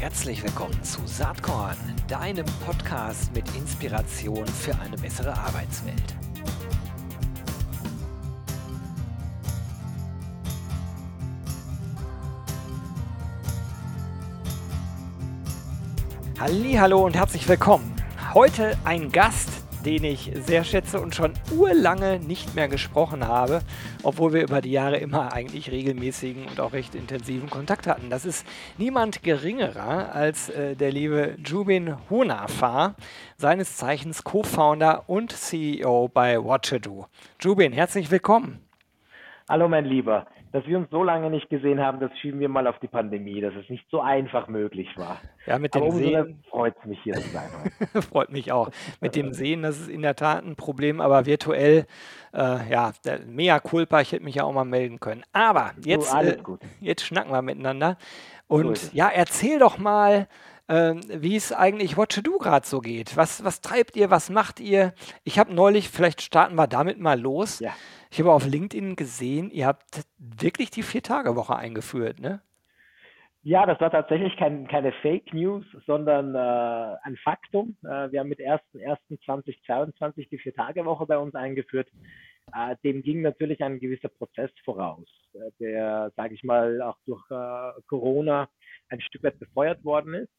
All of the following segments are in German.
Herzlich willkommen zu Saatkorn, deinem Podcast mit Inspiration für eine bessere Arbeitswelt. Hallo und herzlich willkommen. Heute ein Gast, den ich sehr schätze und schon urlange nicht mehr gesprochen habe, obwohl wir über die Jahre immer eigentlich regelmäßigen und auch recht intensiven Kontakt hatten. Das ist niemand geringerer als äh, der liebe Jubin Hunafar, seines Zeichens Co-Founder und CEO bei Watchado. Jubin, herzlich willkommen. Hallo mein Lieber dass wir uns so lange nicht gesehen haben, das schieben wir mal auf die Pandemie, dass es nicht so einfach möglich war. Ja, mit dem Aber Sehen freut es mich hier zu sein. freut mich auch. Mit dem Sehen, das ist in der Tat ein Problem, aber virtuell, äh, ja, mea culpa, ich hätte mich ja auch mal melden können. Aber jetzt, so, äh, jetzt schnacken wir miteinander. Und so ja, erzähl doch mal, äh, wie es eigentlich Watch Do gerade so geht. Was, was treibt ihr, was macht ihr? Ich habe neulich, vielleicht starten wir damit mal los. Ja. Ich habe auf LinkedIn gesehen, ihr habt wirklich die Vier-Tage-Woche eingeführt, ne? Ja, das war tatsächlich kein, keine Fake News, sondern äh, ein Faktum. Äh, wir haben mit 1.1.2022 die Vier-Tage-Woche bei uns eingeführt. Äh, dem ging natürlich ein gewisser Prozess voraus, äh, der, sage ich mal, auch durch äh, Corona ein Stück weit befeuert worden ist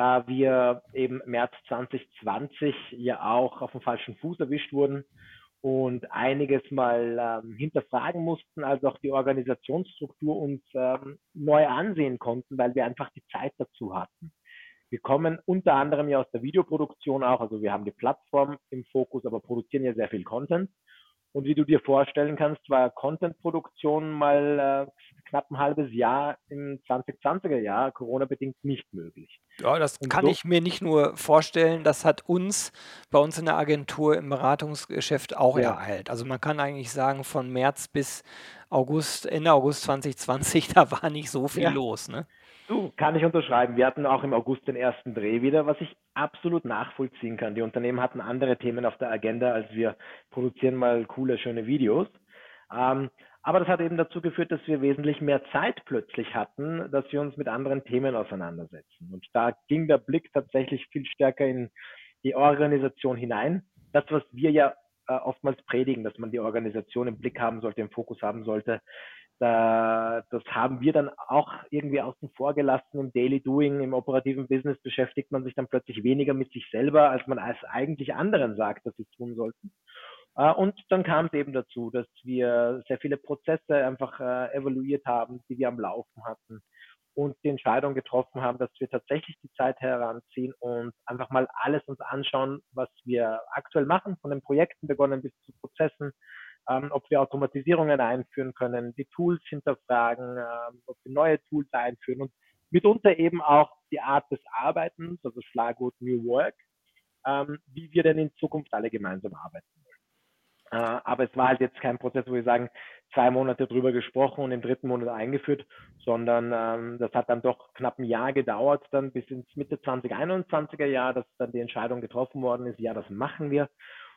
da wir eben März 2020 ja auch auf dem falschen Fuß erwischt wurden und einiges mal ähm, hinterfragen mussten, also auch die Organisationsstruktur uns ähm, neu ansehen konnten, weil wir einfach die Zeit dazu hatten. Wir kommen unter anderem ja aus der Videoproduktion auch, also wir haben die Plattform im Fokus, aber produzieren ja sehr viel Content und wie du dir vorstellen kannst, war Content-Produktion mal äh, knapp ein halbes Jahr im 2020er Jahr Corona-bedingt nicht möglich. Ja, das und kann so ich mir nicht nur vorstellen, das hat uns bei uns in der Agentur im Beratungsgeschäft auch ja. ereilt. Also man kann eigentlich sagen, von März bis August, Ende August 2020, da war nicht so viel ja. los. Ne? Du, kann ich unterschreiben. Wir hatten auch im August den ersten Dreh wieder, was ich absolut nachvollziehen kann. Die Unternehmen hatten andere Themen auf der Agenda, als wir produzieren mal coole, schöne Videos. Ähm, aber das hat eben dazu geführt, dass wir wesentlich mehr Zeit plötzlich hatten, dass wir uns mit anderen Themen auseinandersetzen. Und da ging der Blick tatsächlich viel stärker in die Organisation hinein. Das, was wir ja äh, oftmals predigen, dass man die Organisation im Blick haben sollte, im Fokus haben sollte, da, das haben wir dann auch irgendwie außen vor gelassen. Im Daily Doing, im operativen Business beschäftigt man sich dann plötzlich weniger mit sich selber, als man als eigentlich anderen sagt, dass sie tun sollten. Äh, und dann kam es eben dazu, dass wir sehr viele Prozesse einfach äh, evaluiert haben, die wir am Laufen hatten und die Entscheidung getroffen haben, dass wir tatsächlich die Zeit heranziehen und einfach mal alles uns anschauen, was wir aktuell machen, von den Projekten begonnen bis zu Prozessen, ähm, ob wir Automatisierungen einführen können, die Tools hinterfragen, ähm, ob wir neue Tools einführen und mitunter eben auch die Art des Arbeitens, also Schlagwort New Work, ähm, wie wir denn in Zukunft alle gemeinsam arbeiten. Äh, aber es war halt jetzt kein Prozess, wo wir sagen, zwei Monate drüber gesprochen und im dritten Monat eingeführt, sondern ähm, das hat dann doch knapp ein Jahr gedauert, dann bis ins Mitte 2021er Jahr, dass dann die Entscheidung getroffen worden ist, ja, das machen wir.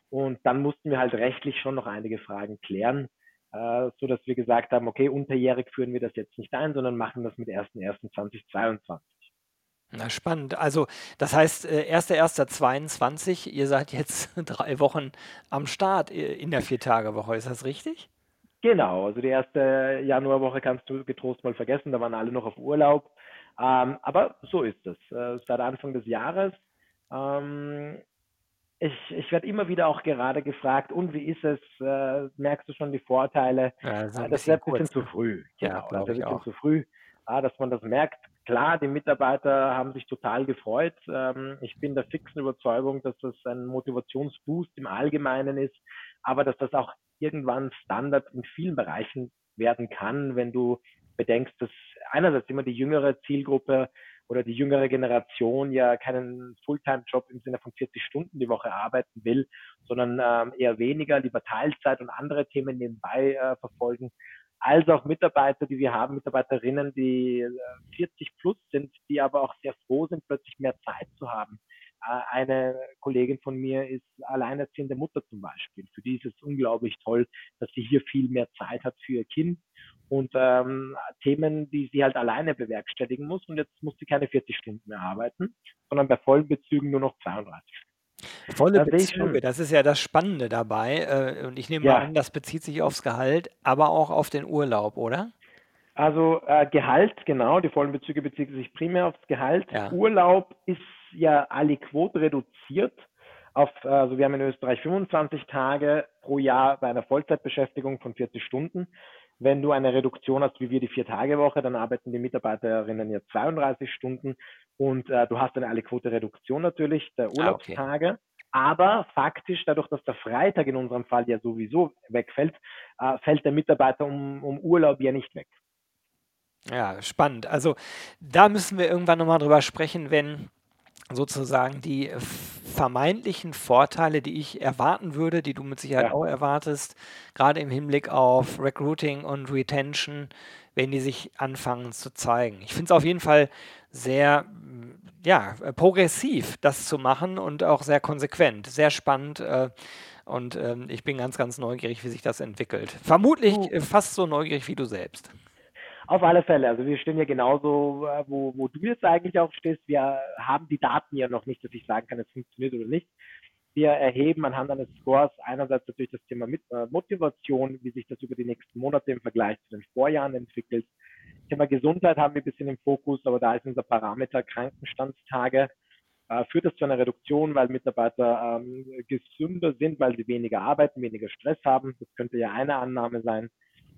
Und dann mussten wir halt rechtlich schon noch einige Fragen klären, äh, so dass wir gesagt haben, okay, unterjährig führen wir das jetzt nicht ein, sondern machen das mit 1.1.2022. Na, spannend. Also, das heißt, 1.1.22, äh, ihr seid jetzt drei Wochen am Start äh, in der Viertagewoche, ist das richtig? Genau, also die erste Januarwoche kannst du getrost mal vergessen, da waren alle noch auf Urlaub. Ähm, aber so ist es. Äh, seit Anfang des Jahres ähm, ich, ich werde immer wieder auch gerade gefragt, und wie ist es? Äh, merkst du schon die Vorteile? Ja, das, das wäre ein bisschen zu früh. Genau, ja, das wäre ein bisschen auch. zu früh, ah, dass man das merkt. Klar, die Mitarbeiter haben sich total gefreut. Ähm, ich bin der fixen Überzeugung, dass das ein Motivationsboost im Allgemeinen ist, aber dass das auch irgendwann Standard in vielen Bereichen werden kann, wenn du bedenkst, dass einerseits immer die jüngere Zielgruppe oder die jüngere Generation ja keinen Fulltime-Job im Sinne von 40 Stunden die Woche arbeiten will, sondern ähm, eher weniger, lieber Teilzeit und andere Themen nebenbei äh, verfolgen, als auch Mitarbeiter, die wir haben, Mitarbeiterinnen, die äh, 40 plus sind, die aber auch sehr froh sind, plötzlich mehr Zeit zu haben, eine Kollegin von mir ist alleinerziehende Mutter zum Beispiel. Für die ist es unglaublich toll, dass sie hier viel mehr Zeit hat für ihr Kind und ähm, Themen, die sie halt alleine bewerkstelligen muss. Und jetzt muss sie keine 40 Stunden mehr arbeiten, sondern bei vollen Bezügen nur noch 32 Stunden. Volle Bezüge, das ist ja das Spannende dabei. Äh, und ich nehme mal an, das bezieht sich aufs Gehalt, aber auch auf den Urlaub, oder? Also äh, Gehalt, genau, die vollen Bezüge beziehen sich primär aufs Gehalt. Ja. Urlaub ist ja aliquot reduziert auf, also wir haben in Österreich 25 Tage pro Jahr bei einer Vollzeitbeschäftigung von 40 Stunden. Wenn du eine Reduktion hast, wie wir die Vier-Tage-Woche, dann arbeiten die Mitarbeiterinnen ja 32 Stunden und äh, du hast eine Alle-Quote-Reduktion natürlich der Urlaubstage. Ah, okay. Aber faktisch, dadurch, dass der Freitag in unserem Fall ja sowieso wegfällt, äh, fällt der Mitarbeiter um, um Urlaub ja nicht weg. Ja, spannend. Also da müssen wir irgendwann nochmal drüber sprechen, wenn sozusagen die vermeintlichen Vorteile, die ich erwarten würde, die du mit Sicherheit Ja. auch erwartest, gerade im Hinblick auf Recruiting und Retention, wenn die sich anfangen zu zeigen. Ich finde es auf jeden Fall sehr, ja, progressiv, das zu machen und auch sehr konsequent, sehr spannend. Äh, und ähm, ich bin ganz, ganz neugierig, wie sich das entwickelt. Vermutlich äh, fast so neugierig wie du selbst. Auf alle Fälle. Also wir stehen ja genauso, äh, wo, wo du jetzt eigentlich auch stehst. Wir haben die Daten ja noch nicht, dass ich sagen kann, es funktioniert oder nicht. Wir erheben anhand eines Scores einerseits natürlich das Thema äh, Motivation, wie sich das über die nächsten Monate im Vergleich zu den Vorjahren entwickelt. Thema Gesundheit haben wir ein bisschen im Fokus, aber da ist unser Parameter Krankenstandstage. Äh, führt das zu einer Reduktion, weil Mitarbeiter ähm, gesünder sind, weil sie weniger arbeiten, weniger Stress haben. Das könnte ja eine Annahme sein.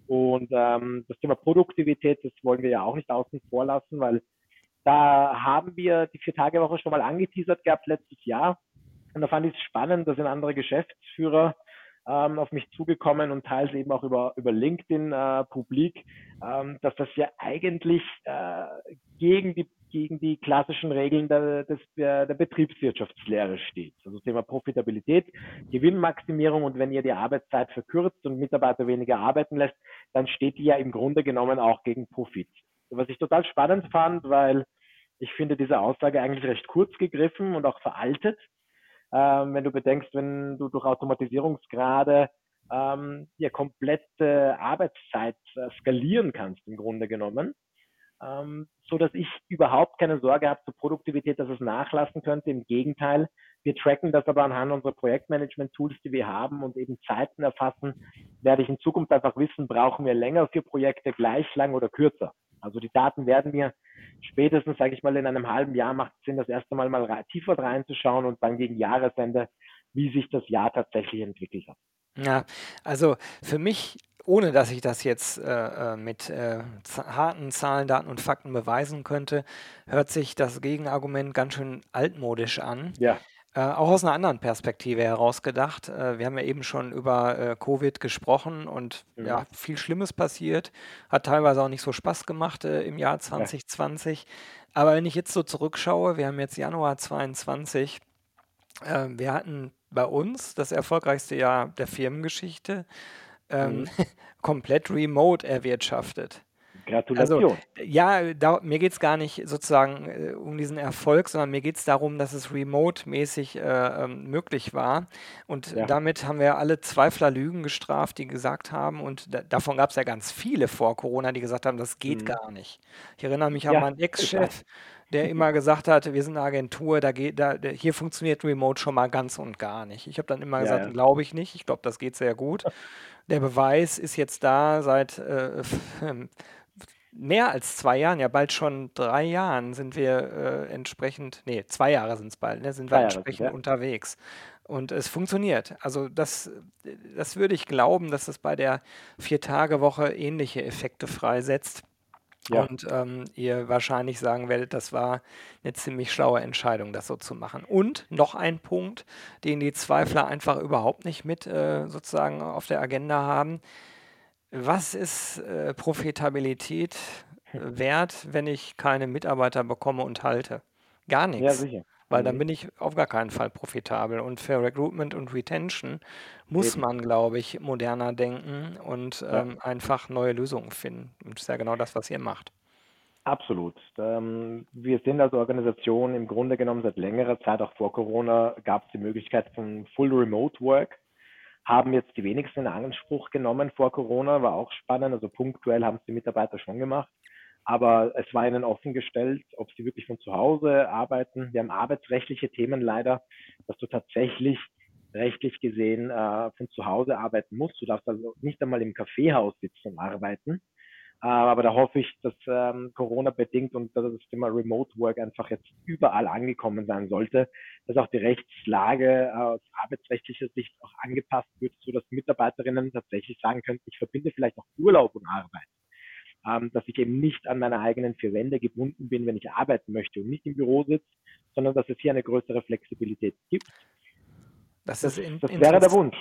Und ähm, das Thema Produktivität, das wollen wir ja auch nicht außen vor lassen, weil da haben wir die Vier-Tage-Woche schon mal angeteasert gehabt letztes Jahr. Und da fand ich es spannend, da sind andere Geschäftsführer ähm, auf mich zugekommen und teils eben auch über, über LinkedIn äh, publik, ähm, dass das ja eigentlich äh, gegen die gegen die klassischen Regeln der, des, der, Betriebswirtschaftslehre steht. Also Thema Profitabilität, Gewinnmaximierung und wenn ihr die Arbeitszeit verkürzt und Mitarbeiter weniger arbeiten lässt, dann steht die ja im Grunde genommen auch gegen Profit. Was ich total spannend fand, weil ich finde diese Aussage eigentlich recht kurz gegriffen und auch veraltet. Ähm, wenn du bedenkst, wenn du durch Automatisierungsgrade ähm, ja komplette Arbeitszeit äh, skalieren kannst im Grunde genommen, ähm, so dass ich überhaupt keine Sorge habe zur Produktivität, dass es nachlassen könnte. Im Gegenteil, wir tracken das aber anhand unserer Projektmanagement-Tools, die wir haben und eben Zeiten erfassen, werde ich in Zukunft einfach wissen, brauchen wir länger für Projekte gleich lang oder kürzer. Also die Daten werden mir spätestens, sage ich mal, in einem halben Jahr macht Sinn, das erste Mal mal tiefer reinzuschauen und dann gegen Jahresende, wie sich das Jahr tatsächlich entwickelt hat. Ja, also für mich ohne dass ich das jetzt äh, äh mit äh, harten Zahlen, Daten und Fakten beweisen könnte, hört sich das Gegenargument ganz schön altmodisch an. Ja. Äh, auch aus einer anderen Perspektive heraus gedacht. Äh, wir haben ja eben schon über äh, Covid gesprochen und mhm. ja, viel Schlimmes passiert. Hat teilweise auch nicht so Spaß gemacht im Jahr 2020. Ja. Aber wenn ich jetzt so zurückschaue, wir haben jetzt Januar 22, wir hatten bei uns das erfolgreichste Jahr der Firmengeschichte ähm, mhm. komplett remote erwirtschaftet. Gratulation. Also, ja, da, mir geht es gar nicht sozusagen äh, um diesen Erfolg, sondern mir geht es darum, dass es remote-mäßig äh, ähm, möglich war. Und ja. damit haben wir alle Zweifler Lügen gestraft, die gesagt haben, und da, davon gab es ja ganz viele vor Corona, die gesagt haben, das geht mhm. gar nicht. Ich erinnere mich an ja. meinen Ex-Chef, der immer gesagt hat, wir sind eine Agentur, da geht, da, hier funktioniert Remote schon mal ganz und gar nicht. Ich habe dann immer gesagt, ja. glaube ich nicht. Ich glaube, das geht sehr gut. Der Beweis ist jetzt da seit äh, mehr als zwei Jahren, ja bald schon drei Jahren sind wir äh, entsprechend, nee, zwei Jahre sind es bald, ne, sind wir Jahre, entsprechend ja. unterwegs. Und es funktioniert. Also das, das würde ich glauben, dass es bei der Vier-Tage-Woche ähnliche Effekte freisetzt. Ja. Und ähm, ihr wahrscheinlich sagen werdet, das war eine ziemlich schlaue Entscheidung, das so zu machen. Und noch ein Punkt, den die Zweifler einfach überhaupt nicht mit äh, sozusagen auf der Agenda haben. Was ist äh, Profitabilität wert, wenn ich keine Mitarbeiter bekomme und halte? Gar nichts. Ja, sicher. Weil dann mhm. bin ich auf gar keinen Fall profitabel. Und für Recruitment und Retention muss Eben. man, glaube ich, moderner denken und Ja. ähm, einfach neue Lösungen finden. Und das ist ja genau das, was ihr macht. Absolut. Ähm, wir sind als Organisation im Grunde genommen seit längerer Zeit, auch vor Corona, gab es die Möglichkeit von Full Remote Work. Haben jetzt die wenigsten in Anspruch genommen vor Corona, war auch spannend. Also punktuell haben es die Mitarbeiter schon gemacht. Aber es war ihnen offen gestellt, ob sie wirklich von zu Hause arbeiten. Wir haben arbeitsrechtliche Themen leider, dass du tatsächlich rechtlich gesehen äh, von zu Hause arbeiten musst. Du darfst also nicht einmal im Kaffeehaus sitzen und arbeiten. Äh, aber da hoffe ich, dass ähm, Corona bedingt und dass das Thema Remote Work einfach jetzt überall angekommen sein sollte, dass auch die Rechtslage äh, aus arbeitsrechtlicher Sicht auch angepasst wird, so dass Mitarbeiterinnen tatsächlich sagen können, ich verbinde vielleicht auch Urlaub und Arbeit. Ähm, dass ich eben nicht an meine eigenen vier Wände gebunden bin, wenn ich arbeiten möchte und nicht im Büro sitze, sondern dass es hier eine größere Flexibilität gibt. Das, das, ist das wäre der Wunsch.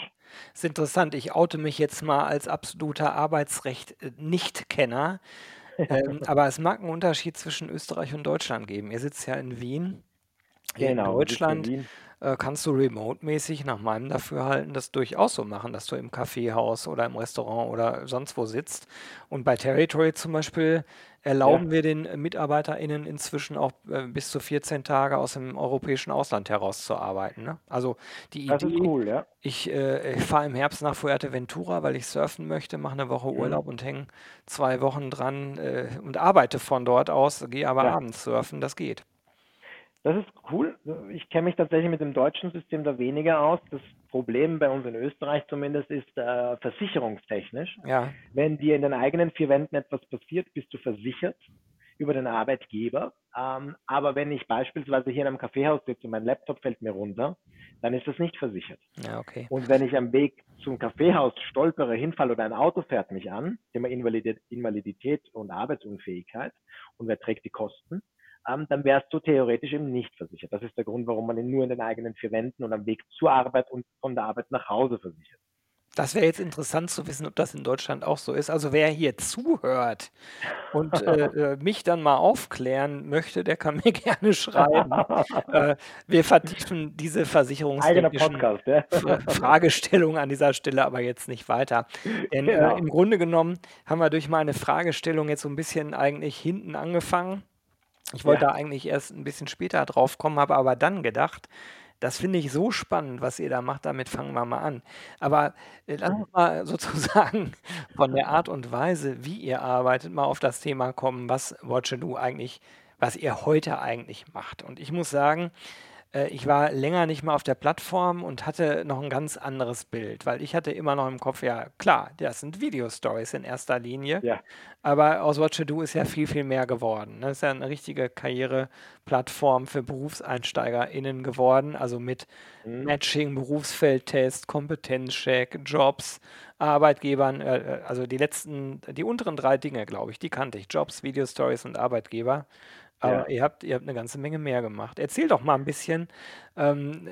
Das ist interessant. Ich oute mich jetzt mal als absoluter Arbeitsrecht-Nicht-Kenner. ähm, aber es mag einen Unterschied zwischen Österreich und Deutschland geben. Ihr sitzt ja in Wien. Genau, in Deutschland in äh, kannst du remote-mäßig nach meinem Dafürhalten das durchaus so machen, dass du im Kaffeehaus oder im Restaurant oder sonst wo sitzt. Und bei Territory zum Beispiel erlauben ja. wir den MitarbeiterInnen inzwischen auch äh, bis zu 14 Tage aus dem europäischen Ausland heraus zu arbeiten. Ne? Also die das Idee, cool, ja. ich, äh, ich fahre im Herbst nach Fuerteventura, weil ich surfen möchte, mache eine Woche mhm. Urlaub und hänge zwei Wochen dran äh, und arbeite von dort aus, gehe aber ja. abends surfen, das geht. Das ist cool. Ich kenne mich tatsächlich mit dem deutschen System da weniger aus. Das Problem bei uns in Österreich zumindest ist äh, versicherungstechnisch. Ja. Wenn dir in den eigenen vier Wänden etwas passiert, bist du versichert über den Arbeitgeber. Ähm, aber wenn ich beispielsweise hier in einem Kaffeehaus sitze und mein Laptop fällt mir runter, dann ist das nicht versichert. Ja, okay. Und wenn ich am Weg zum Kaffeehaus stolpere, hinfall oder ein Auto fährt mich an, Thema Invalidität und Arbeitsunfähigkeit und wer trägt die Kosten, dann wärst du theoretisch eben nicht versichert. Das ist der Grund, warum man ihn nur in den eigenen vier Wänden und am Weg zur Arbeit und von der Arbeit nach Hause versichert. Das wäre jetzt interessant zu wissen, ob das in Deutschland auch so ist. Also wer hier zuhört und äh, äh, mich dann mal aufklären möchte, der kann mir gerne schreiben. äh, wir vertiefen diese versicherungstechnischen ja. Fragestellungen an dieser Stelle aber jetzt nicht weiter. Denn ja. Äh, im Grunde genommen haben wir durch meine Fragestellung jetzt so ein bisschen eigentlich hinten angefangen ich wollte Ja. da eigentlich erst ein bisschen später drauf kommen, habe aber dann gedacht, das finde ich so spannend, was ihr da macht, damit fangen wir mal an. Aber äh, lass uns mal sozusagen von der Art und Weise, wie ihr arbeitet, mal auf das Thema kommen, was Watcher Do eigentlich, was ihr heute eigentlich macht. Und ich muss sagen, äh, ich war länger nicht mehr auf der Plattform und hatte noch ein ganz anderes Bild, weil ich hatte immer noch im Kopf, ja klar, das sind Video-Stories in erster Linie, Ja. aber aus What You Do ist ja viel, viel mehr geworden. Das ist ja eine richtige Karriereplattform für BerufseinsteigerInnen geworden, also mit Mhm. Matching, Berufsfeldtest, Kompetenzcheck, Jobs, Arbeitgebern, äh, äh, also die letzten, die unteren drei Dinge, glaube ich, die kannte ich: Jobs, Video-Stories und Arbeitgeber. Aber ja. ihr habt, ihr habt eine ganze Menge mehr gemacht. Erzähl doch mal ein bisschen, ähm,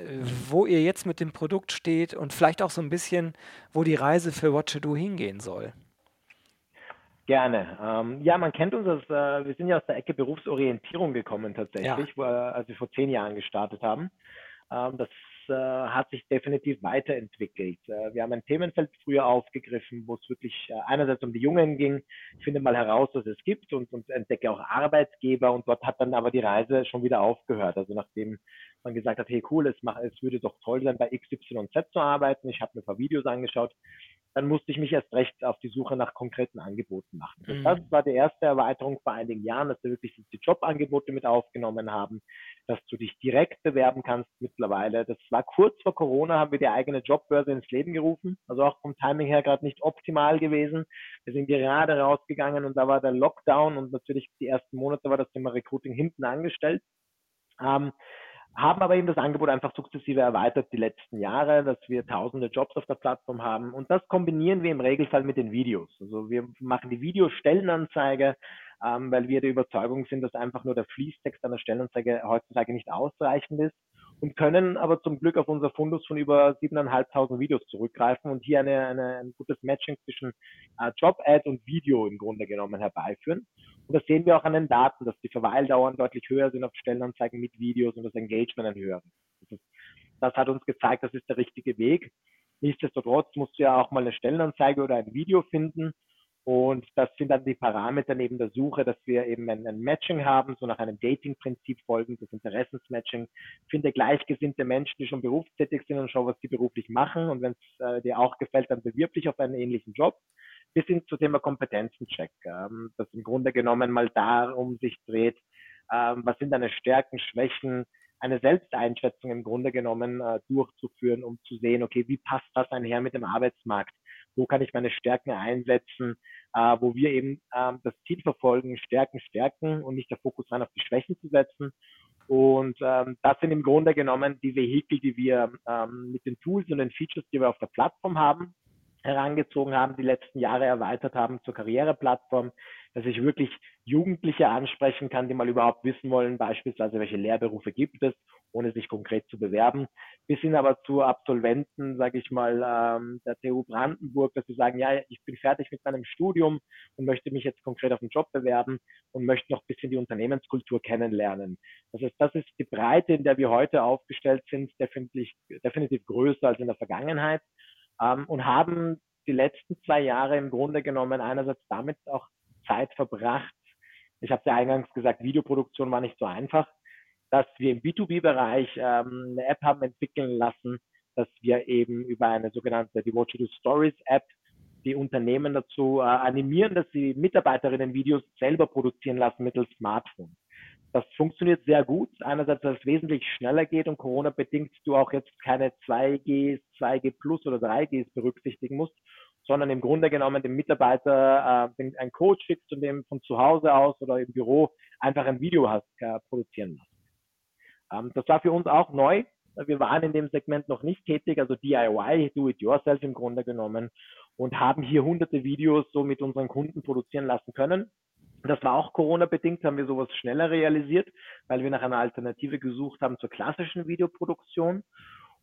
wo ihr jetzt mit dem Produkt steht und vielleicht auch so ein bisschen, wo die Reise für What Do hingehen soll. Gerne. Ähm, ja, man kennt uns, als, äh, wir sind ja aus der Ecke Berufsorientierung gekommen tatsächlich, ja. wo, als wir vor zehn Jahren gestartet haben. Ähm, das äh, hat sich definitiv weiterentwickelt. Äh, wir haben ein Themenfeld früher aufgegriffen, wo es wirklich äh, einerseits um die Jungen ging, ich finde mal heraus, was es gibt und, und entdecke auch Arbeitgeber und dort hat dann aber die Reise schon wieder aufgehört. Also nachdem man gesagt hat, hey cool, es, mach, es würde doch toll sein, bei XYZ zu arbeiten. Ich habe mir ein paar Videos angeschaut dann musste ich mich erst recht auf die Suche nach konkreten Angeboten machen. Mhm. Das war die erste Erweiterung vor einigen Jahren, dass wir wirklich die Jobangebote mit aufgenommen haben, dass du dich direkt bewerben kannst mittlerweile. Das war kurz vor Corona, haben wir die eigene Jobbörse ins Leben gerufen, also auch vom Timing her gerade nicht optimal gewesen. Wir sind gerade rausgegangen und da war der Lockdown und natürlich die ersten Monate war das Thema Recruiting hinten angestellt. Ähm, haben aber eben das Angebot einfach sukzessive erweitert die letzten Jahre, dass wir tausende Jobs auf der Plattform haben und das kombinieren wir im Regelfall mit den Videos. Also wir machen die Videostellenanzeige, ähm, weil wir der Überzeugung sind, dass einfach nur der Fließtext einer Stellenanzeige heutzutage nicht ausreichend ist und können aber zum Glück auf unser Fundus von über 7.500 Videos zurückgreifen und hier eine, eine, ein gutes Matching zwischen äh, Job-Ad und Video im Grunde genommen herbeiführen. Und das sehen wir auch an den Daten, dass die Verweildauern deutlich höher sind auf Stellenanzeigen mit Videos und das Engagement ein höheres. Das, das hat uns gezeigt, das ist der richtige Weg. Nichtsdestotrotz musst du ja auch mal eine Stellenanzeige oder ein Video finden Und das sind dann die Parameter neben der Suche, dass wir eben ein, ein Matching haben, so nach einem Dating-Prinzip folgend, das Interessensmatching. Finde gleichgesinnte Menschen, die schon berufstätig sind und schau, was die beruflich machen. Und wenn es äh, dir auch gefällt, dann bewirb dich auf einen ähnlichen Job. Bis hin zum Thema Kompetenzencheck, ähm, das im Grunde genommen mal darum sich dreht, ähm, was sind deine Stärken, Schwächen, eine Selbsteinschätzung im Grunde genommen äh, durchzuführen, um zu sehen, okay, wie passt das einher mit dem Arbeitsmarkt? Wo kann ich meine Stärken einsetzen, äh, wo wir eben ähm, das Ziel verfolgen, Stärken stärken und nicht der Fokus rein auf die Schwächen zu setzen. Und ähm, das sind im Grunde genommen die Vehikel, die wir ähm, mit den Tools und den Features, die wir auf der Plattform haben, herangezogen haben, die letzten Jahre erweitert haben zur Karriereplattform, dass ich wirklich Jugendliche ansprechen kann, die mal überhaupt wissen wollen, beispielsweise welche Lehrberufe gibt es, ohne sich konkret zu bewerben, bis hin aber zu Absolventen, sage ich mal, ähm, der TU Brandenburg, dass sie sagen, ja, ich bin fertig mit meinem Studium und möchte mich jetzt konkret auf einen Job bewerben und möchte noch ein bisschen die Unternehmenskultur kennenlernen. Das heißt, das ist die Breite, in der wir heute aufgestellt sind, definitiv, definitiv größer als in der Vergangenheit ähm, und haben die letzten zwei Jahre im Grunde genommen einerseits damit auch Zeit verbracht. Ich habe ja eingangs gesagt, Videoproduktion war nicht so einfach, dass wir im B2B-Bereich ähm, eine App haben entwickeln lassen, dass wir eben über eine sogenannte die Watch Do Stories App die Unternehmen dazu äh, animieren, dass sie Mitarbeiterinnen Videos selber produzieren lassen mittels Smartphone. Das funktioniert sehr gut. Einerseits, weil es wesentlich schneller geht und Corona-bedingt du auch jetzt keine 2Gs, 2G Plus oder 3Gs berücksichtigen musst, sondern im Grunde genommen dem Mitarbeiter äh, ein Coach schickst und dem von zu Hause aus oder im Büro einfach ein Video hast äh, produzieren lassen. Ähm, das war für uns auch neu. Wir waren in dem Segment noch nicht tätig, also DIY, Do It Yourself im Grunde genommen und haben hier hunderte Videos so mit unseren Kunden produzieren lassen können. Das war auch Corona-bedingt, haben wir sowas schneller realisiert, weil wir nach einer Alternative gesucht haben zur klassischen Videoproduktion.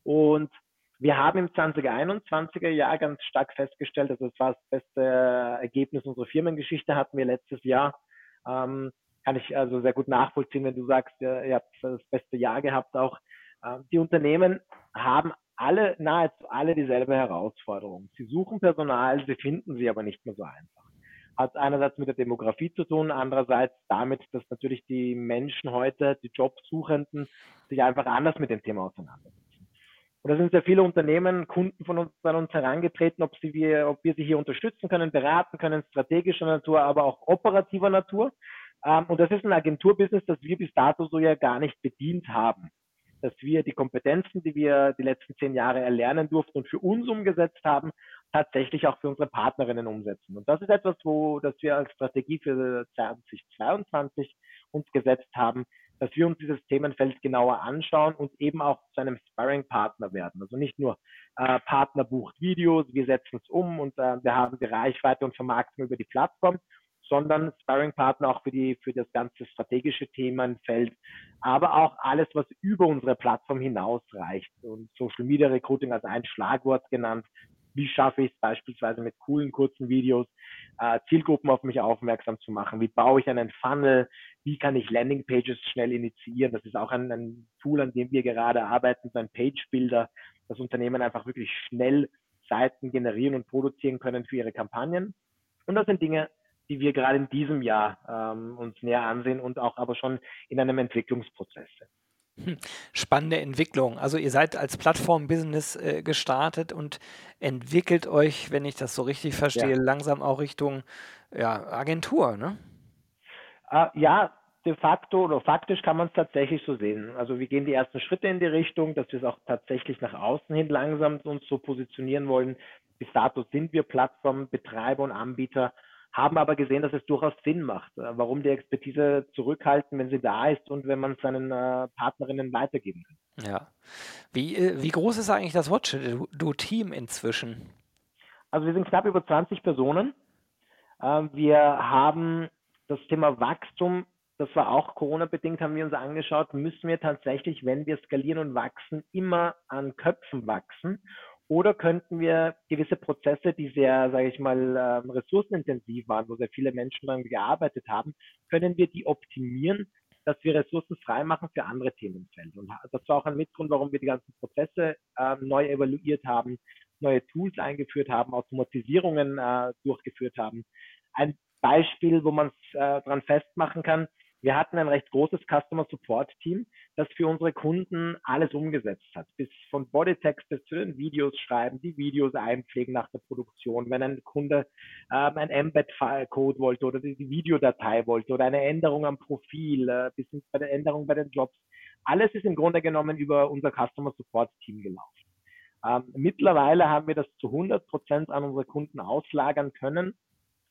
Und wir haben im 2021er Jahr ganz stark festgestellt, also das war das beste Ergebnis unserer Firmengeschichte, hatten wir letztes Jahr. Ähm, kann ich also sehr gut nachvollziehen, wenn du sagst, ihr, ihr habt das beste Jahr gehabt auch. Ähm, die Unternehmen haben alle, nahezu alle dieselbe Herausforderung. Sie suchen Personal, sie finden sie aber nicht mehr so einfach hat einerseits mit der Demografie zu tun, andererseits damit, dass natürlich die Menschen heute, die Jobsuchenden, sich einfach anders mit dem Thema auseinandersetzen. Und da sind sehr viele Unternehmen, Kunden von uns an uns herangetreten, ob, sie wir, ob wir sie hier unterstützen können, beraten können, strategischer Natur, aber auch operativer Natur. Ähm, und das ist ein Agenturbusiness, das wir bis dato so ja gar nicht bedient haben dass wir die Kompetenzen, die wir die letzten zehn Jahre erlernen durften und für uns umgesetzt haben, tatsächlich auch für unsere Partnerinnen umsetzen. Und das ist etwas, wo, das wir als Strategie für 2022 uns gesetzt haben, dass wir uns dieses Themenfeld genauer anschauen und eben auch zu einem Sparring-Partner werden. Also nicht nur äh, Partner bucht Videos, wir setzen es um und äh, wir haben die Reichweite und Vermarktung über die Plattform, sondern Sparring-Partner auch für die, für das ganze strategische Themenfeld, aber auch alles, was über unsere Plattform hinausreicht und Social Media Recruiting als ein Schlagwort genannt. Wie schaffe ich es beispielsweise mit coolen, kurzen Videos, äh, Zielgruppen auf mich aufmerksam zu machen? Wie baue ich einen Funnel? Wie kann ich Landingpages schnell initiieren? Das ist auch ein, ein Tool, an dem wir gerade arbeiten, so ein Page-Builder, das Unternehmen einfach wirklich schnell Seiten generieren und produzieren können für ihre Kampagnen. Und das sind Dinge, die wir gerade in diesem Jahr ähm, uns näher ansehen und auch aber schon in einem Entwicklungsprozess sind. Spannende Entwicklung. Also ihr seid als Plattform-Business äh, gestartet und entwickelt euch, wenn ich das so richtig verstehe, ja. langsam auch Richtung ja, Agentur, ne? Äh, ja, de facto oder faktisch kann man es tatsächlich so sehen. Also wir gehen die ersten Schritte in die Richtung, dass wir es auch tatsächlich nach außen hin langsam uns so positionieren wollen. Bis dato sind wir Plattformbetreiber und Anbieter haben aber gesehen, dass es durchaus Sinn macht. Äh, warum die Expertise zurückhalten, wenn sie da ist und wenn man es seinen äh, Partnerinnen weitergeben kann. Ja. Wie, äh, wie groß ist eigentlich das Watch-Do-Team inzwischen? Also wir sind knapp über 20 Personen. Ähm, wir haben das Thema Wachstum, das war auch Corona-bedingt, haben wir uns angeschaut, müssen wir tatsächlich, wenn wir skalieren und wachsen, immer an Köpfen wachsen. Oder könnten wir gewisse Prozesse, die sehr, sage ich mal, ähm, ressourcenintensiv waren, wo sehr viele Menschen daran gearbeitet haben, können wir die optimieren, dass wir Ressourcen freimachen für andere Themenfelder. Und das war auch ein Mitgrund, warum wir die ganzen Prozesse äh, neu evaluiert haben, neue Tools eingeführt haben, Automatisierungen äh, durchgeführt haben. Ein Beispiel, wo man es äh, dran festmachen kann, wir hatten ein recht großes Customer Support Team, das für unsere Kunden alles umgesetzt hat. Bis von Bodytext bis zu den Videos schreiben, die Videos einpflegen nach der Produktion. Wenn ein Kunde ähm, ein Embed-Code wollte oder die, Videodatei wollte oder eine Änderung am Profil, äh, bis hin bei der Änderung bei den Jobs. Alles ist im Grunde genommen über unser Customer Support Team gelaufen. Ähm, mittlerweile haben wir das zu 100 Prozent an unsere Kunden auslagern können.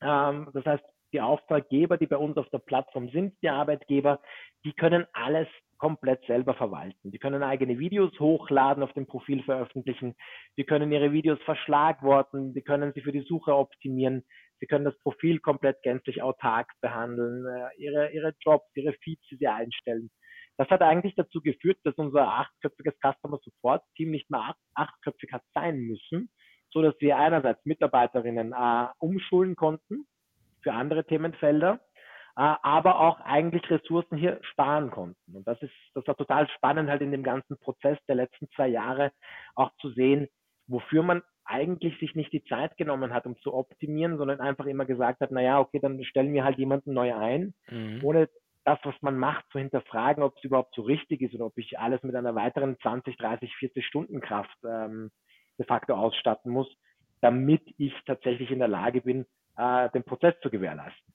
Ähm, das heißt, die Auftraggeber, die bei uns auf der Plattform sind, die Arbeitgeber, die können alles komplett selber verwalten. Die können eigene Videos hochladen, auf dem Profil veröffentlichen. Die können ihre Videos verschlagworten. Die können sie für die Suche optimieren. Sie können das Profil komplett gänzlich autark behandeln, äh, ihre, ihre Jobs, ihre Feeds, die sie einstellen. Das hat eigentlich dazu geführt, dass unser achtköpfiges Customer Support Team nicht mehr acht, achtköpfig hat sein müssen, so dass wir einerseits Mitarbeiterinnen äh, umschulen konnten, für andere Themenfelder, äh, aber auch eigentlich Ressourcen hier sparen konnten. Und das ist, das war total spannend halt in dem ganzen Prozess der letzten zwei Jahre auch zu sehen, wofür man eigentlich sich nicht die Zeit genommen hat, um zu optimieren, sondern einfach immer gesagt hat, na ja, okay, dann stellen wir halt jemanden neu ein, mhm. ohne das, was man macht, zu hinterfragen, ob es überhaupt so richtig ist oder ob ich alles mit einer weiteren 20, 30, 40 Stunden Kraft ähm, de facto ausstatten muss, damit ich tatsächlich in der Lage bin, äh, den Prozess zu gewährleisten.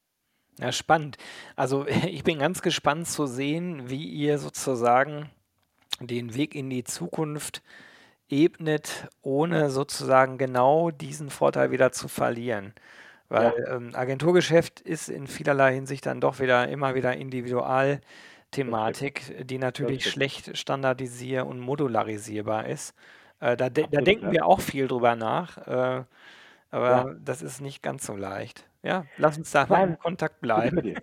Ja, spannend. Also ich bin ganz gespannt zu sehen, wie ihr sozusagen den Weg in die Zukunft ebnet, ohne sozusagen genau diesen Vorteil wieder zu verlieren. Weil ja. ähm, Agenturgeschäft ist in vielerlei Hinsicht dann doch wieder immer wieder Individualthematik, die natürlich schlecht standardisier- und modularisierbar ist. Äh, da, de da denken ja. wir auch viel drüber nach. Äh, aber ja. das ist nicht ganz so leicht. Ja, lass uns da mal in Kontakt bleiben.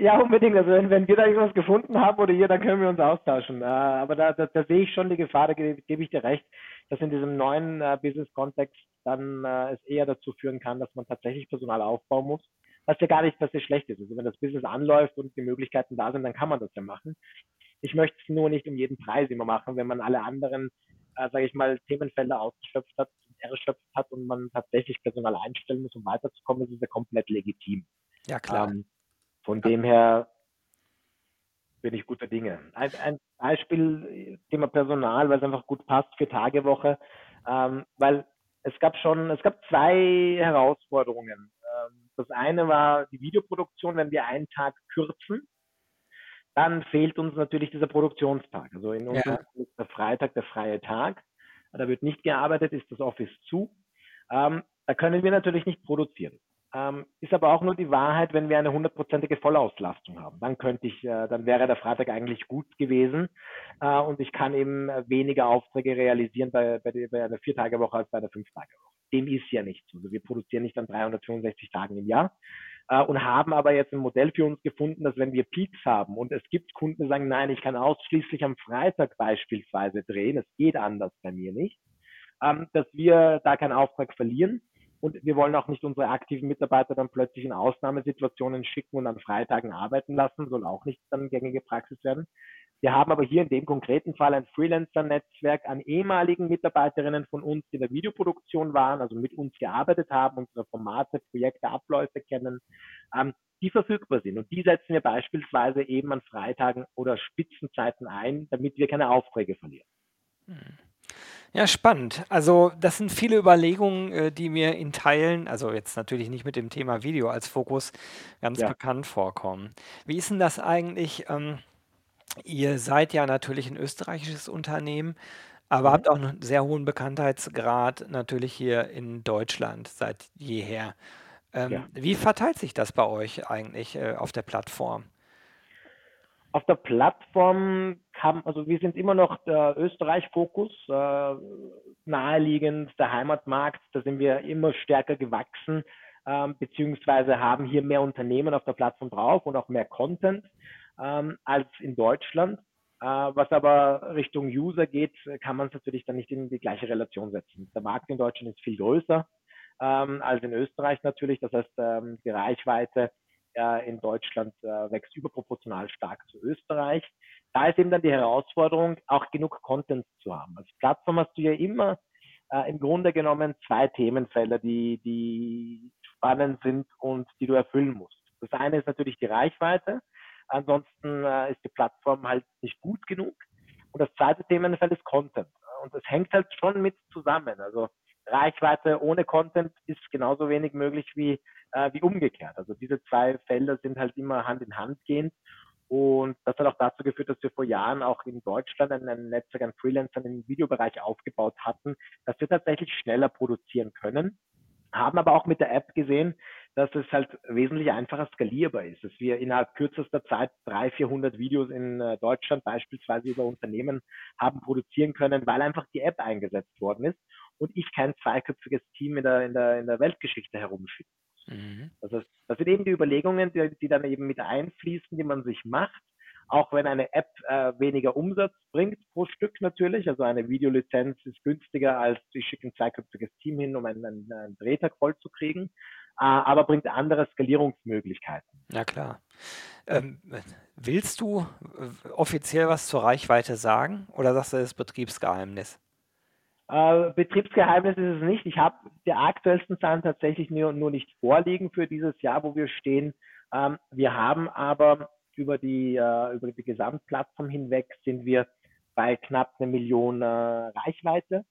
Ja, unbedingt. Also wenn, wenn wir da irgendwas gefunden haben oder ihr, dann können wir uns austauschen. Äh, aber da, da, da sehe ich schon die Gefahr, da gebe, gebe ich dir recht, dass in diesem neuen äh, Business-Kontext dann äh, es eher dazu führen kann, dass man tatsächlich Personal aufbauen muss, was ja gar nicht dass es schlecht ist. Also wenn das Business anläuft und die Möglichkeiten da sind, dann kann man das ja machen. Ich möchte es nur nicht um jeden Preis immer machen, wenn man alle anderen, äh, sage ich mal, Themenfelder ausgeschöpft hat, erschöpft hat und man tatsächlich Personal einstellen muss, um weiterzukommen, ist es ja komplett legitim. Ja, klar. Ähm, von ja. dem her bin ich guter Dinge. Ein, ein, Beispiel, Thema Personal, weil es einfach gut passt für Tagewoche, ähm, weil es gab schon, es gab zwei Herausforderungen. Ähm, das eine war die Videoproduktion, wenn wir einen Tag kürzen, dann fehlt uns natürlich dieser Produktionstag. Also in unserem ja. ist der Freitag der freie Tag. Da wird nicht gearbeitet, ist das Office zu. Ähm, da können wir natürlich nicht produzieren. Ähm, ist aber auch nur die Wahrheit, wenn wir eine hundertprozentige Vollauslastung haben. Dann könnte ich, äh, dann wäre der Freitag eigentlich gut gewesen äh, und ich kann eben weniger Aufträge realisieren bei, bei, der, bei einer Vier-Tage-Woche als bei einer Fünf-Tage-Woche. Dem ist ja nicht so. Also wir produzieren nicht an 365 Tagen im Jahr und haben aber jetzt ein Modell für uns gefunden, dass wenn wir Peaks haben und es gibt Kunden, die sagen, nein, ich kann ausschließlich am Freitag beispielsweise drehen, es geht anders bei mir nicht, ähm, dass wir da keinen Auftrag verlieren und wir wollen auch nicht unsere aktiven Mitarbeiter dann plötzlich in Ausnahmesituationen schicken und an Freitagen arbeiten lassen, soll auch nicht dann gängige Praxis werden. Wir haben aber hier in dem konkreten Fall ein Freelancer-Netzwerk an ehemaligen Mitarbeiterinnen von uns, die in der Videoproduktion waren, also mit uns gearbeitet haben, unsere Formate, Projekte, Abläufe kennen, ähm, die verfügbar sind. Und die setzen wir beispielsweise eben an Freitagen oder Spitzenzeiten ein, damit wir keine Aufträge verlieren. Hm. Ja, spannend. Also das sind viele Überlegungen, äh, die mir in Teilen, also jetzt natürlich nicht mit dem Thema Video als Fokus, ganz Ja. bekannt vorkommen. Wie ist denn das eigentlich? Ähm, ihr seid ja natürlich ein österreichisches Unternehmen, aber Mhm. habt auch einen sehr hohen Bekanntheitsgrad natürlich hier in Deutschland seit jeher. Ähm, Ja. wie verteilt sich das bei euch eigentlich äh, auf der Plattform? Auf der Plattform kam, also wir sind immer noch der Österreich-Fokus, äh, naheliegend der Heimatmarkt, da sind wir immer stärker gewachsen, äh, beziehungsweise haben hier mehr Unternehmen auf der Plattform drauf und auch mehr Content ähm, als in Deutschland. Äh, was aber Richtung User geht, kann man es natürlich dann nicht in die gleiche Relation setzen. Der Markt in Deutschland ist viel größer ähm, als in Österreich natürlich. Das heißt, ähm, die Reichweite äh, in Deutschland äh, wächst überproportional stark zu Österreich. Da ist eben dann die Herausforderung, auch genug Content zu haben. Als Plattform hast du ja immer äh, im Grunde genommen zwei Themenfelder, die, die spannend sind und die du erfüllen musst. Das eine ist natürlich die Reichweite. Ansonsten äh, ist die Plattform halt nicht gut genug. Und das zweite Themenfeld ist Content. Und das hängt halt schon mit zusammen. Also Reichweite ohne Content ist genauso wenig möglich wie, äh, wie umgekehrt. Also diese zwei Felder sind halt immer Hand in Hand gehend. Und das hat auch dazu geführt, dass wir vor Jahren auch in Deutschland ein Netzwerk an Freelancern im Videobereich aufgebaut hatten, dass wir tatsächlich schneller produzieren können. Haben aber auch mit der App gesehen, dass es halt wesentlich einfacher skalierbar ist, dass wir innerhalb kürzester Zeit 300, 400 Videos in äh, Deutschland beispielsweise über Unternehmen haben produzieren können, weil einfach die App eingesetzt worden ist und ich kein zweiköpfiges Team in der, in der, in der Weltgeschichte herumschicke. Mhm. Das, heißt, das sind eben die Überlegungen, die, die dann eben mit einfließen, die man sich macht. Auch wenn eine App äh, weniger Umsatz bringt pro Stück natürlich, also eine Videolizenz ist günstiger als ich schicke ein zweiköpfiges Team hin, um einen, einen, einen Drehtag voll zu kriegen, aber bringt andere Skalierungsmöglichkeiten. Ja klar. Ähm, willst du äh, offiziell was zur Reichweite sagen oder sagst du das Betriebsgeheimnis? Äh, Betriebsgeheimnis ist es nicht. Ich habe die aktuellsten Zahlen tatsächlich nur, nur nicht vorliegen für dieses Jahr, wo wir stehen. Ähm, wir haben aber über die, äh, über die Gesamtplattform hinweg sind wir bei knapp eine Million äh, Reichweite.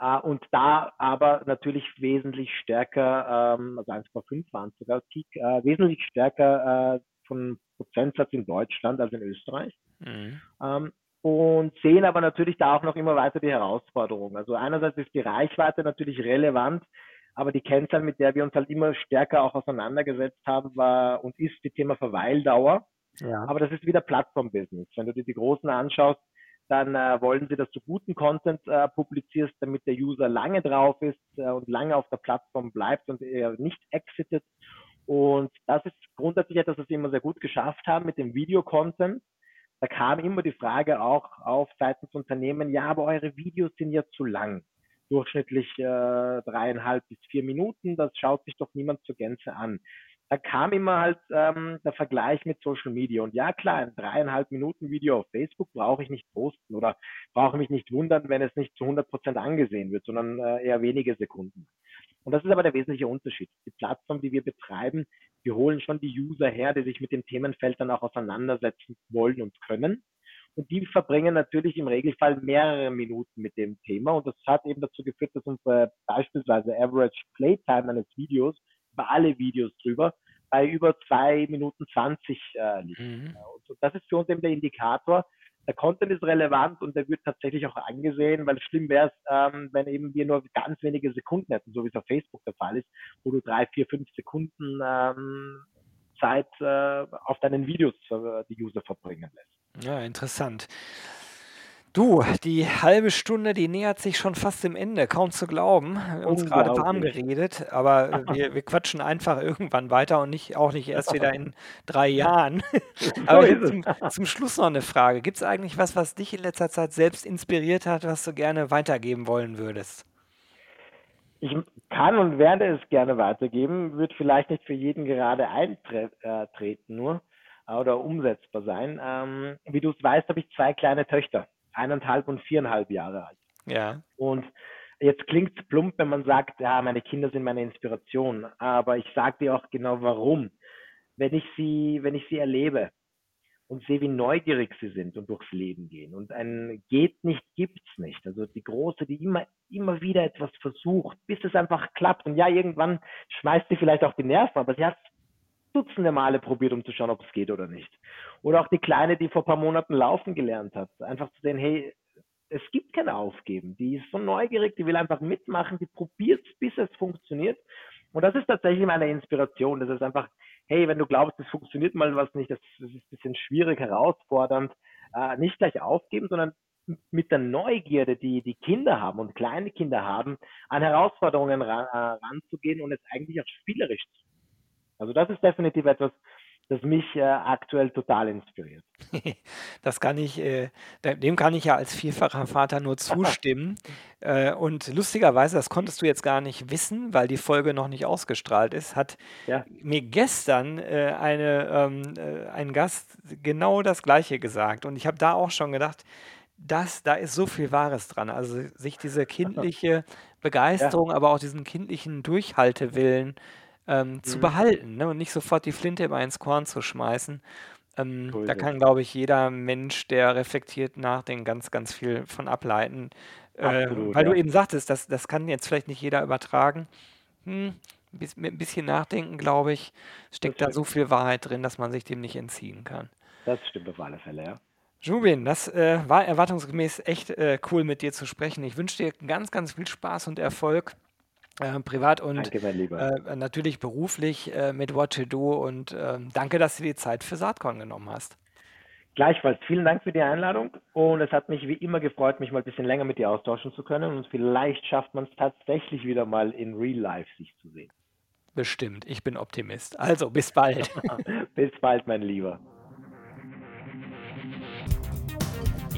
Äh, und da aber natürlich wesentlich stärker, ähm, also 1,5 waren sogar Peak, äh, wesentlich stärker äh, von Prozentsatz in Deutschland als in Österreich. Mhm. Ähm, und sehen aber natürlich da auch noch immer weiter die Herausforderungen. Also einerseits ist die Reichweite natürlich relevant, aber die Kennzahl, mit der wir uns halt immer stärker auch auseinandergesetzt haben, war und ist die Thema Verweildauer. Ja. Aber das ist wieder Plattform-Business. Wenn du dir die Großen anschaust, dann äh, wollen sie, dass du guten Content äh, publizierst, damit der User lange drauf ist äh, und lange auf der Plattform bleibt und er nicht exitet. Und das ist grundsätzlich etwas, was wir immer sehr gut geschafft haben mit dem Video-Content da kam immer die Frage auch auf seitens Unternehmen, ja, aber eure Videos sind ja zu lang. Durchschnittlich äh, dreieinhalb bis vier Minuten, das schaut sich doch niemand zur Gänze an. Da kam immer halt ähm, der Vergleich mit Social Media. Und ja, klar, ein dreieinhalb Minuten Video auf Facebook brauche ich nicht posten oder brauche mich nicht wundern, wenn es nicht zu 100 Prozent angesehen wird, sondern äh, eher wenige Sekunden. Und das ist aber der wesentliche Unterschied. Die Plattform, die wir betreiben, wir holen schon die User her, die sich mit dem Themenfeld dann auch auseinandersetzen wollen und können. Und die verbringen natürlich im Regelfall mehrere Minuten mit dem Thema. Und das hat eben dazu geführt, dass unsere beispielsweise Average Playtime eines Videos über alle Videos drüber bei über zwei Minuten zwanzig äh, liegt. Mhm. Und das ist für uns eben der Indikator, der Content ist relevant und der wird tatsächlich auch angesehen, weil schlimm wäre es, ähm, wenn eben wir nur ganz wenige Sekunden hätten, so wie es auf Facebook der Fall ist, wo du drei, vier, fünf Sekunden ähm, Zeit äh, auf deinen Videos äh, die User verbringen lässt. Ja, interessant. Du, die halbe Stunde, die nähert sich schon fast dem Ende, kaum zu glauben. Wir haben uns gerade warm geredet, aber wir, wir quatschen einfach irgendwann weiter und nicht, auch nicht erst wieder in drei Jahren. aber zum, zum Schluss noch eine Frage. Gibt es eigentlich was, was dich in letzter Zeit selbst inspiriert hat, was du gerne weitergeben wollen würdest? Ich kann und werde es gerne weitergeben, wird vielleicht nicht für jeden gerade eintreten nur äh, oder umsetzbar sein. Ähm, wie du es weißt, habe ich zwei kleine Töchter eineinhalb und viereinhalb Jahre alt. Ja. Und jetzt klingt es plump, wenn man sagt, ja, meine Kinder sind meine Inspiration. Aber ich sage dir auch genau warum. Wenn ich sie, wenn ich sie erlebe und sehe, wie neugierig sie sind und durchs Leben gehen und ein geht nicht, gibt's nicht. Also die Große, die immer, immer wieder etwas versucht, bis es einfach klappt. Und ja, irgendwann schmeißt sie vielleicht auch die Nerven, aber sie hat Dutzende Male probiert, um zu schauen, ob es geht oder nicht. Oder auch die Kleine, die vor ein paar Monaten laufen gelernt hat. Einfach zu sehen, hey, es gibt kein Aufgeben. Die ist so neugierig, die will einfach mitmachen, die probiert es, bis es funktioniert. Und das ist tatsächlich meine Inspiration. Das ist einfach, hey, wenn du glaubst, es funktioniert mal was nicht, das, das ist ein bisschen schwierig, herausfordernd, äh, nicht gleich aufgeben, sondern mit der Neugierde, die die Kinder haben und kleine Kinder haben, an Herausforderungen ran, äh, ranzugehen und es eigentlich auch spielerisch zu also das ist definitiv etwas, das mich äh, aktuell total inspiriert. Das kann ich, äh, dem kann ich ja als vierfacher Vater nur zustimmen. äh, und lustigerweise, das konntest du jetzt gar nicht wissen, weil die Folge noch nicht ausgestrahlt ist, hat ja. mir gestern äh, eine, ähm, äh, ein Gast genau das Gleiche gesagt. Und ich habe da auch schon gedacht, das, da ist so viel Wahres dran. Also sich diese kindliche Begeisterung, ja. aber auch diesen kindlichen Durchhaltewillen ähm, mhm. zu behalten ne? und nicht sofort die Flinte immer ins Korn zu schmeißen. Ähm, da kann, glaube ich, jeder Mensch, der reflektiert nachdenkt, ganz, ganz viel von ableiten. Äh, Absolut, weil ja. du eben sagtest, das, das kann jetzt vielleicht nicht jeder übertragen. Hm, mit ein bisschen Nachdenken, glaube ich, steckt da so viel Wahrheit drin, dass man sich dem nicht entziehen kann. Das stimmt auf alle Fälle, ja. Jubin, das äh, war erwartungsgemäß echt äh, cool mit dir zu sprechen. Ich wünsche dir ganz, ganz viel Spaß und Erfolg. Äh, privat und danke, äh, natürlich beruflich äh, mit What to Do und ähm, danke, dass du die Zeit für Saatkorn genommen hast. Gleichfalls, vielen Dank für die Einladung und es hat mich wie immer gefreut, mich mal ein bisschen länger mit dir austauschen zu können und vielleicht schafft man es tatsächlich wieder mal in Real Life sich zu sehen. Bestimmt, ich bin Optimist. Also, bis bald. bis bald, mein Lieber.